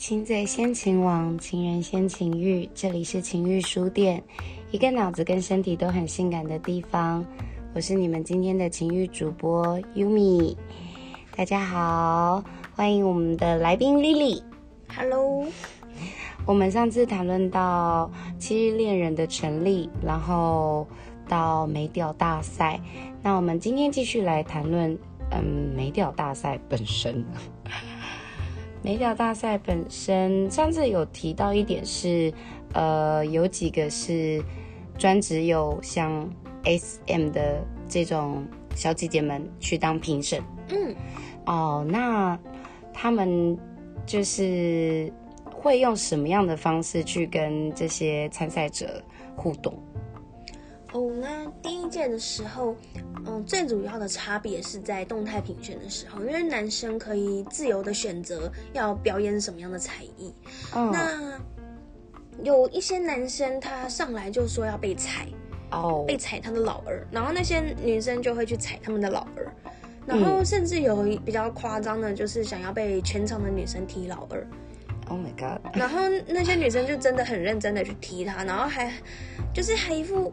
亲嘴先情网，情人先情欲，这里是情欲书店，一个脑子跟身体都很性感的地方。我是你们今天的情欲主播 Yumi，大家好，欢迎我们的来宾 Lily。Hello，我们上次谈论到七日恋人的成立，然后到美屌大赛，那我们今天继续来谈论，嗯，美屌大赛本身。美甲大赛本身，上次有提到一点是，呃，有几个是专职有像 SM 的这种小姐姐们去当评审。嗯，哦，那他们就是会用什么样的方式去跟这些参赛者互动？哦，那第一届的时候，嗯，最主要的差别是在动态评选的时候，因为男生可以自由的选择要表演什么样的才艺。哦，那有一些男生他上来就说要被踩，哦，被踩他的老二，然后那些女生就会去踩他们的老二，然后甚至有比较夸张的，就是想要被全场的女生踢老二。Oh my god！然后那些女生就真的很认真的去踢他，然后还就是还一副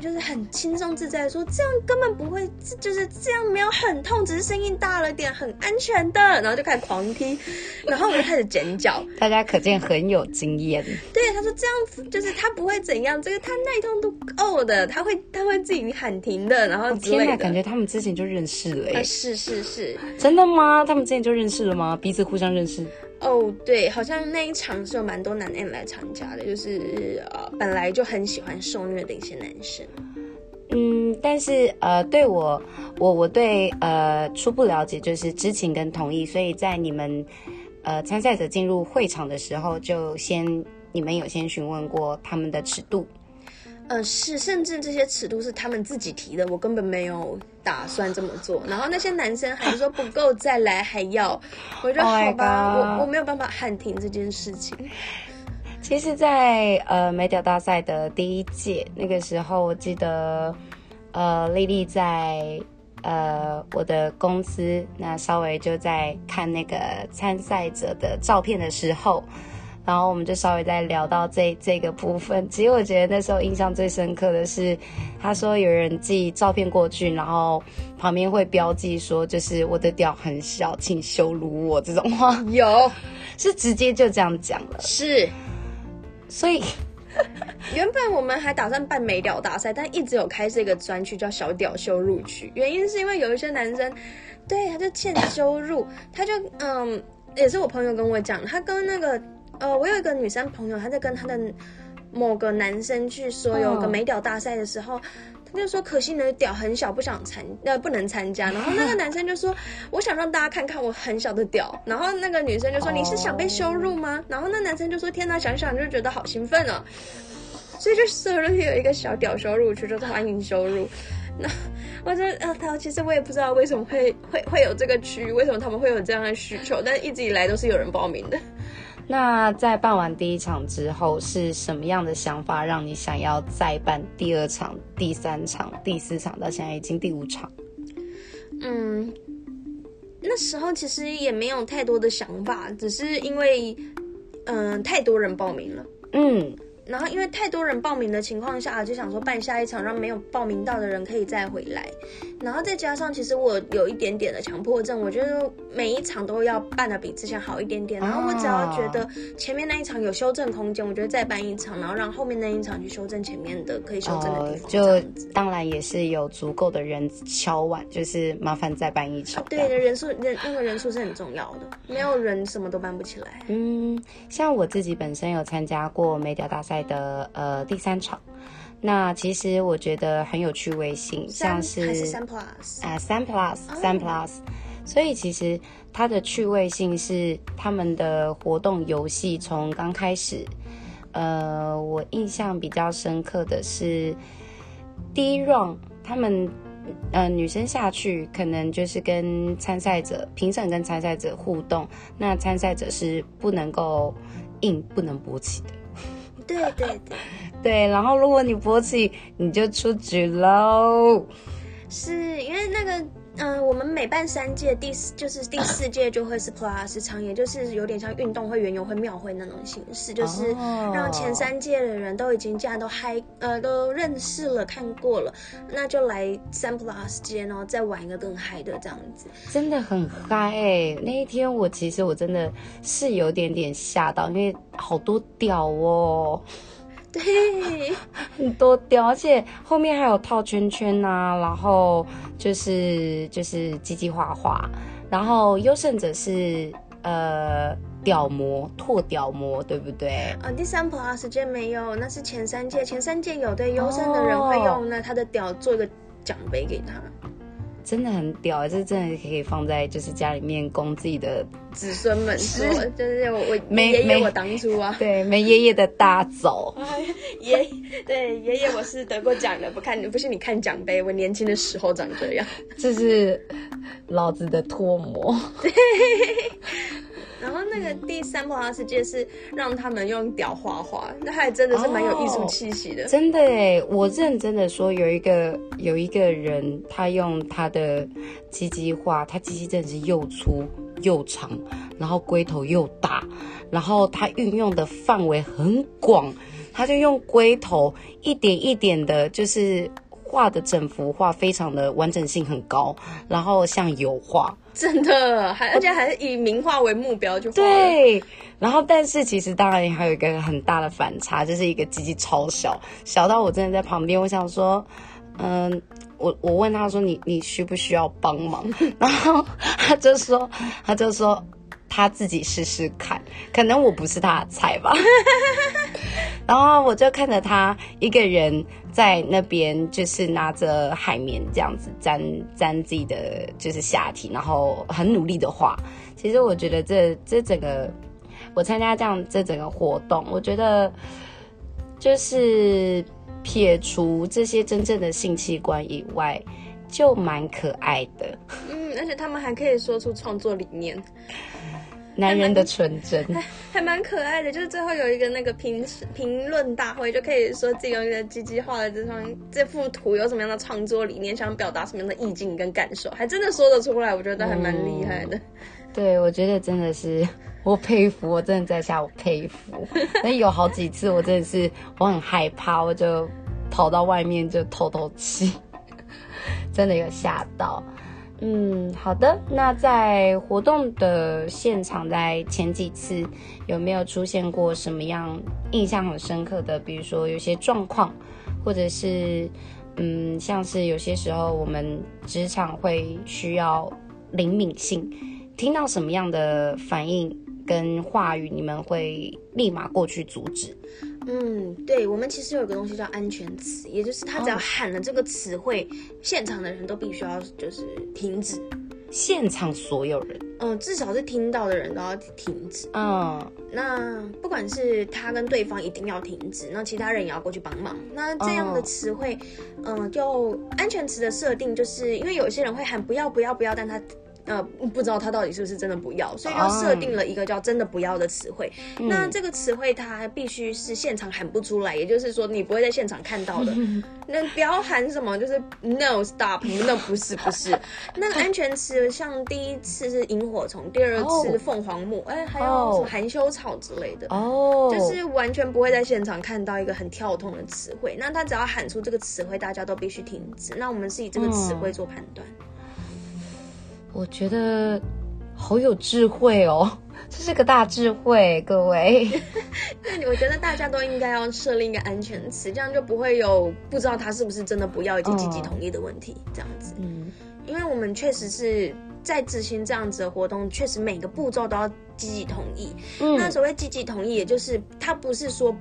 就是很轻松自在说这样根本不会，就是这样没有很痛，只是声音大了点，很安全的。然后就开始狂踢，然后我就开始尖叫。大家可见很有经验。对，他说这样子就是他不会怎样，这个他耐痛度够的，他会他会自己喊停的，然后之天哪，感觉他们之前就认识了啊，耶！是是是，真的吗？他们之前就认识了吗？彼此互相认识？哦，对，好像那一场是有蛮多男 M 来参加的，就是呃本来就很喜欢受虐的一些男生。嗯，但是呃，对我，我我对呃初步了解就是知情跟同意，所以在你们呃参赛者进入会场的时候，就先你们有先询问过他们的尺度。呃，是，甚至这些尺度是他们自己提的，我根本没有打算这么做。然后那些男生还说不够再来还要，我就 Oh my 好吧我我没有办法喊停这件事情。其实在，呃美屌大赛的第一届那个时候，我记得呃丽丽在呃我的公司，那稍微就在看那个参赛者的照片的时候，然后我们就稍微再聊到这这个部分。其实我觉得那时候印象最深刻的是，他说有人寄照片过去，然后旁边会标记说就是我的屌很小，请羞辱我这种话，有。是直接就这样讲了。是，所以 原本我们还打算办美屌大赛，但一直有开这个专区叫小屌羞辱区，原因是因为有一些男生，对他就欠羞辱，他就嗯，也是我朋友跟我讲，他跟那个呃，我有一个女生朋友，她在跟她的某个男生去说有个美屌大赛的时候。她就说：“可惜你的屌很小，不想参呃不能参加。”然后那个男生就说：“我想让大家看看我很小的屌。”然后那个女生就说：“你是想被羞辱吗？”然后那男生就说：“天哪，想想就觉得好兴奋哦。”所以就所有一个小屌羞辱区，就是欢迎羞辱。那我觉得呃，他其实我也不知道为什么会会会有这个区，为什么他们会有这样的需求，但一直以来都是有人报名的。那在办完第一场之后，是什么样的想法让你想要再办第二场、第三场、第四场，到现在已经第五场？嗯，那时候其实也没有太多的想法，只是因为嗯、太多人报名了。嗯，然后因为太多人报名的情况下，就想说办下一场，让没有报名到的人可以再回来。然后再加上，其实我有一点点的强迫症，我觉得每一场都要办的比之前好一点点。然后我只要觉得前面那一场有修正空间，我觉得再办一场，然后让后面那一场去修正前面的可以修正的地方。这就当然也是有足够的人敲碗，就是麻烦再办一场。对的人数人那个人数是很重要的，没有人什么都办不起来。嗯，像我自己本身有参加过美雕大赛的呃第三场，那其实我觉得很有趣味性，像是三 plus，啊三 plus 三 plus，所以其实它的趣味性是他们的活动游戏从刚开始，呃，我印象比较深刻的是第一 round 他们。呃，女生下去可能就是跟参赛者、评审跟参赛者互动，那参赛者是不能够硬、不能勃起的。对对对，对，然后如果你勃起，你就出局喽。是因为那那个。嗯，我们每办三届，第四就是第四届就会是 Plus 场，也就是有点像运动会、园游会、庙会那种形式，就是让前三届的人都已经这样都嗨，呃，都认识了、看过了，那就来三 Plus 届，然后再玩一个更嗨的这样子。真的很嗨哎！那一天我其实我真的是有点点吓到，因为好多屌哦。对，很多雕，而且后面还有套圈圈呐，然后就是就是叽叽画画，然后优胜者是呃屌模拓屌模，对不对？啊，第三 plus 届没有，那是前三届，前三届有对优胜的人会用那他的屌做一个奖杯给他。真的很屌，这真的可以放在就是家里面供自己的子孙们吃，就是我 我爷爷我当初啊，对，没爷爷的大走，爷对爷爷我是得过奖的，不看不是你看奖杯，我年轻的时候长这样，这是老子的脱模。然后那个第三波拉世界是让他们用屌画画，那还真的是蛮有艺术气息的。真的哎，我认真的说，有一个有一个人，他用他的鸡鸡画，他鸡鸡真的是又粗又长，然后龟头又大，然后他运用的范围很广，他就用龟头一点一点的，就是画的整幅画非常的完整性很高，然后像油画。真的，还而且还是以名画为目标就对。然后，但是其实当然还有一个很大的反差，就是一个机器超小，小到我真的在旁边，我想说，嗯，我我问他说，你你需不需要帮忙？然后他就说，他就说他自己试试看，可能我不是他的菜吧。然后我就看着他一个人在那边，就是拿着海绵这样子沾沾自己的就是下体，然后很努力的画。其实我觉得这这整个我参加这样这整个活动，我觉得就是撇除这些真正的性器官以外，就蛮可爱的。嗯，而且他们还可以说出创作理念。男人的纯真，还蛮可爱的。就是最后有一个那个评评论大会，就可以说自己用一个机器画的这张这幅图有什么样的创作理念，想表达什么样的意境跟感受，还真的说得出来。我觉得还蛮厉害的。对，我觉得真的是我佩服，我真的在下我佩服。但有好几次我真的是我很害怕，我就跑到外面就透透气，真的有吓到。嗯，好的。那在活动的现场，在前几次有没有出现过什么样印象很深刻的？比如说有些状况，或者是嗯，像是有些时候我们职场会需要灵敏性，听到什么样的反应跟话语，你们会立马过去阻止？嗯，对，我们其实有个东西叫安全词，也就是他只要喊了这个词汇，现场的人都必须要就是停止，现场所有人，嗯，至少是听到的人都要停止。嗯，那不管是他跟对方一定要停止，那其他人也要过去帮忙。那这样的词汇，嗯，就安全词的设定，就是因为有些人会喊不要不要不要，但他。呃，不知道他到底是不是真的不要，所以就设定了一个叫“真的不要”的词汇。那这个词汇它必须是现场喊不出来，也就是说你不会在现场看到的。那不要喊什么，就是 “no stop”，那不是不是。那安全词像第一次是萤火虫，第二次是凤凰木，哎，还有含羞草之类的。哦，就是完全不会在现场看到一个很跳痛的词汇。那他只要喊出这个词汇，大家都必须停止。那我们是以这个词汇做判断。我觉得好有智慧哦，这是个大智慧，各位。那我觉得大家都应该要设立一个安全词，这样就不会有不知道他是不是真的不要以及积极同意的问题。这样子，嗯，因为我们确实是在执行这样子的活动，确实每个步骤都要积极同意。那所谓积极同意，也就是他不是说。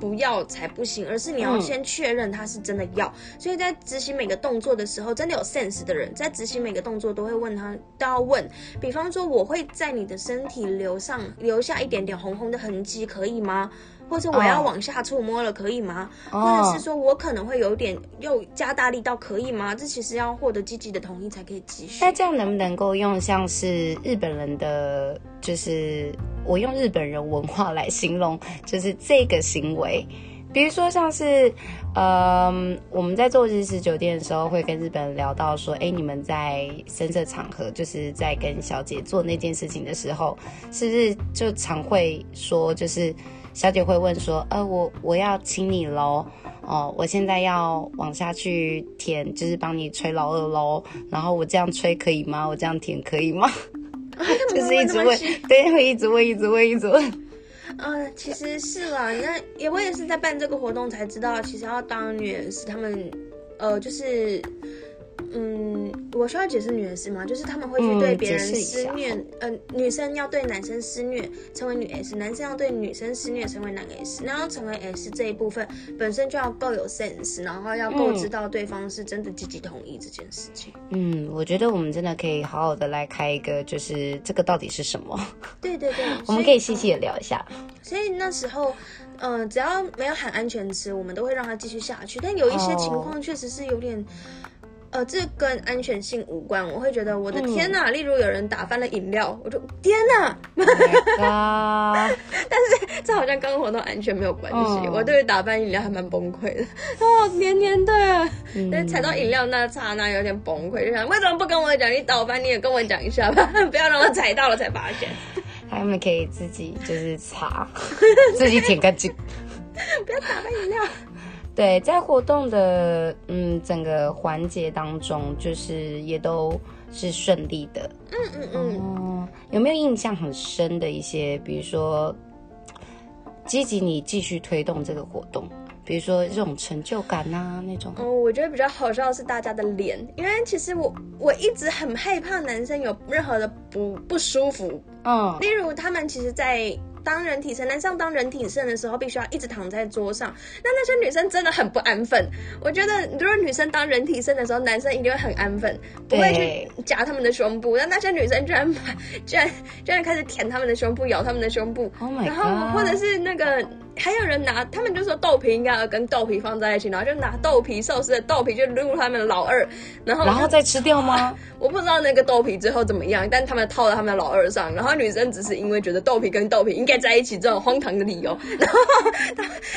不要才不行，而是你要先确认他是真的要。所以在执行每个动作的时候，真的有 sense 的人，在执行每个动作都会问他，都要问。比方说，我会在你的身体留上留下一点点红红的痕迹，可以吗？或者我要往下触摸了，可以吗？或者是说我可能会有点又加大力道，可以吗？这其实要获得积极的同意才可以继续。那这样能不能够用像是日本人的，就是我用日本人文化来形容，就是这个行为，比如说像是，嗯，我们在做日式酒店的时候，会跟日本人聊到说，哎，你们在深色场合，就是在跟小姐做那件事情的时候，是不是就常会说，就是小姐会问说，呃，我我要亲你喽，哦，我现在要往下去舔，就是帮你吹老二喽，然后我这样吹可以吗？我这样舔可以吗？就是一直问，对，会一直问，一直问，一直问。嗯，其实是啦，那也我也是在办这个活动才知道，其实要当女人是他们，呃，就是，嗯，我需要解释女人是吗？就是他们会去对别人施虐，呃，女生要对男生施虐，成为女 S；男生要对女生施虐，成为男 S。然后成为 S 这一部分本身就要够有 sense，然后要够知道对方是真的积极同意这件事情。嗯，我觉得我们真的可以好好的来开一个，就是这个到底是什么？对对对，我们可以细细的聊一下。所以那时候，嗯，只要没有喊安全词，我们都会让他继续下去。但有一些情况确实是有点。呃，这跟安全性无关。我会觉得，我的天呐！例如有人打翻了饮料，我就天呐！但是这好像跟活动安全没有关系。我对于打翻饮料还蛮崩溃的。哦，黏黏的，但踩到饮料那刹那有点崩溃，就想为什么不跟我讲？你倒翻你也跟我讲一下吧，不要让我踩到了才发现。他们可以自己就是擦，自己舔干净，不要打翻饮料。对，在活动的嗯整个环节当中，就是也都是顺利的。嗯嗯嗯。有没有印象很深的一些，比如说积极你继续推动这个活动，比如说这种成就感呐那种？哦，我觉得比较好笑的是大家的脸，因为其实我我一直很害怕男生有任何的不不舒服。嗯。例如他们其实，在。当人体盛，男生当人体盛的时候，必须要一直躺在桌上。那那些女生真的很不安分。我觉得，如果女生当人体盛的时候，男生一定会很安分，不会去夹他们的胸部。但那些女生居然把，居然居然开始舔他们的胸部，咬他们的胸部。然后或者是那个。还有人拿，他们就说豆皮应该要跟豆皮放在一起，然后就拿豆皮寿司的豆皮就撸他们老二，然后然后再吃掉吗？我不知道那个豆皮最后怎么样，但他们套在他们的老二上，然后女生只是因为觉得豆皮跟豆皮应该在一起这种荒唐的理由，然后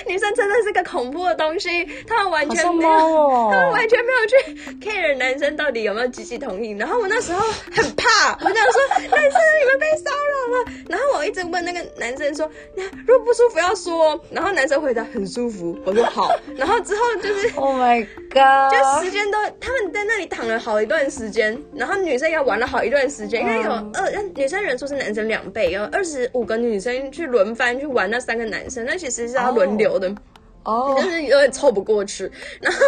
女生真的是个恐怖的东西，他们完全没有，他们完全没有去 care 男生到底有没有积极同意，然后我那时候很怕，我想说男生你们被骚扰了，然后我一直问那个男生说，如果不舒服要说。然后男生回答很舒服，我说好。然后之后就是，Oh my god！就时间都他们在那里躺了好一段时间，然后女生也玩了好一段时间，因为有二女生人数是男生两倍，有二十五个女生去轮番去玩那三个男生，那其实是要轮流的。哦，但是有点凑不过去，然后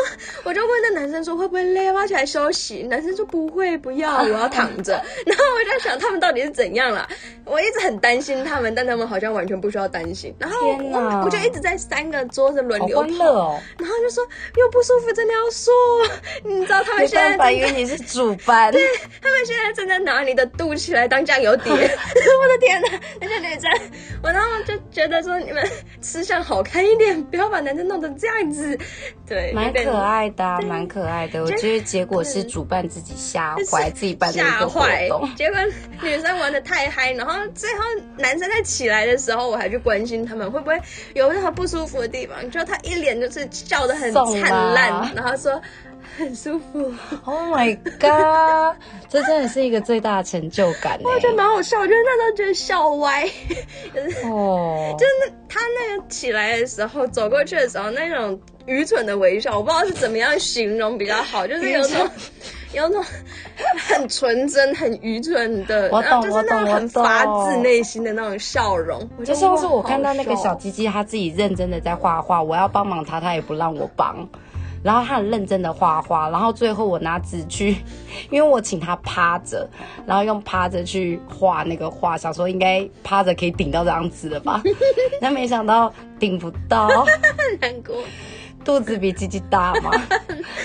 我就问那男生说会不会累，挖起来休息。男生说不会，不要，我要躺着。然后我就在想他们到底是怎样了，我一直很担心他们，但他们好像完全不需要担心。然后我我就一直在三个桌子轮流跑，然后就说又不舒服，真的要说。你知道他们现在因为你是主班，对他们现在正在拿你的肚脐来当酱油碟。我的天哪，那些女生，我然后就觉得说你们吃相好看一点，不要把。男生弄成这样子，对，蛮可爱的，蛮可爱的。我觉得结果是主办自己吓坏，自己办的一个活动。结果女生玩的太嗨，然后最后男生在起来的时候，我还去关心他们会不会有任何不舒服的地方。就他一脸就是笑得很灿烂，然后说。很舒服，Oh my god！这真的是一个最大的成就感。我觉得蛮好笑，我觉得那时候觉得笑歪。哦，就是他那个起来的时候，走过去的时候，那种愚蠢的微笑，我不知道是怎么样形容比较好，就是有种 有种很纯真、很愚蠢的，我懂，就是那种很发自内心的那种笑容。就像是我看到那个小鸡鸡，他自己认真的在画画，我要帮忙他，他也不让我帮。然后他很认真的画画，然后最后我拿纸去，因为我请他趴着，然后用趴着去画那个画，想说应该趴着可以顶到这张纸了吧，但没想到顶不到，难过，肚子比鸡鸡大嘛，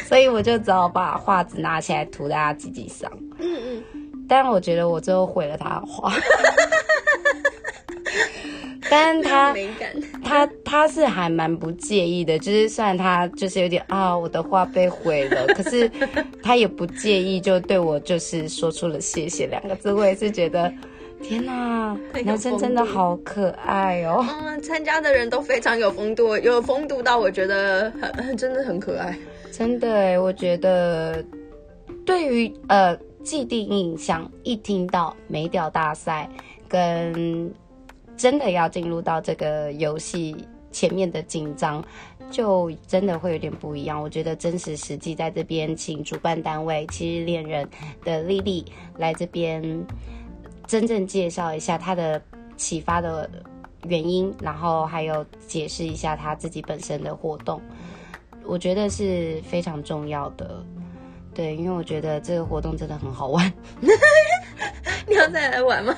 所以我就只好把画纸拿起来涂在他鸡鸡上，嗯嗯，但我觉得我最后毁了他的画。但他他他是还蛮不介意的，就是虽然他就是有点啊，我的画被毁了，可是他也不介意，就对我就是说出了谢谢两个字。我也是觉得天哪，很 有男生真的好可爱哦。嗯，参加的人都非常有风度，有风度到我觉得很真的很可爱。真的哎，我觉得对于呃既定印象，一听到美屌大赛跟真的要进入到这个游戏前面的紧张，就真的会有点不一样。我觉得真实实际在这边，请主办单位七日恋人的丽丽来这边真正介绍一下她的启发的原因，然后还有解释一下她自己本身的活动。我觉得是非常重要的，对，因为我觉得这个活动真的很好玩。你要再来玩吗？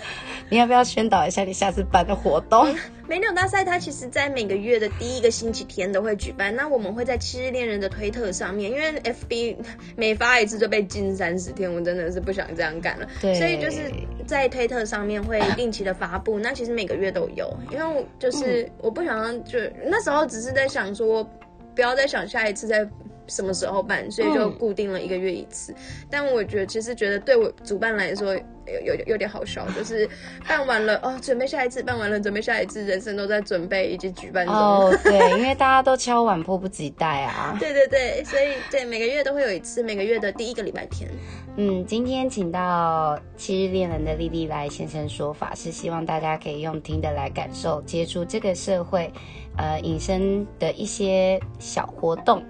你要不要宣导一下你下次办的活动？美鸟大赛它其实在每个月的第一个星期天都会举办，那我们会在七日恋人的推特上面，因为 FB 每发一次就被禁三十天，我真的是不想这样干了，对所以就是在推特上面会定期的发布，那其实每个月都有，因为就是我不想让就那时候只是在想说，不要再想下一次再。什么时候办，所以就固定了一个月一次。但我觉得，其实觉得对我主办来说有有有点好笑，就是办完了哦，准备下一次，办完了准备下一次，人生都在准备以及举办中。哦，对，因为大家都敲碗，迫不及待啊。对对对，所以对每个月都会有一次，每个月的第一个礼拜天。嗯，今天请到七日恋人的丽丽来现身说法，是希望大家可以用听的来感受，接触这个社会，呃，隐身的一些小活动。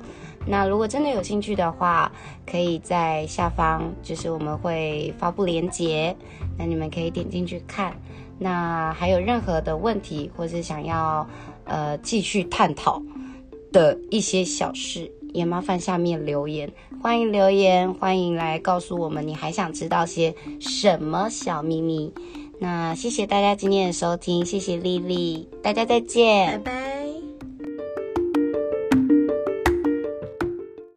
那如果真的有兴趣的话，可以在下方，就是我们会发布链接，那你们可以点进去看。那还有任何的问题，或是想要呃继续探讨的一些小事，也麻烦下面留言，欢迎留言，欢迎来告诉我们你还想知道些什么小秘密。那谢谢大家今天的收听，谢谢丽丽，大家再见，拜拜。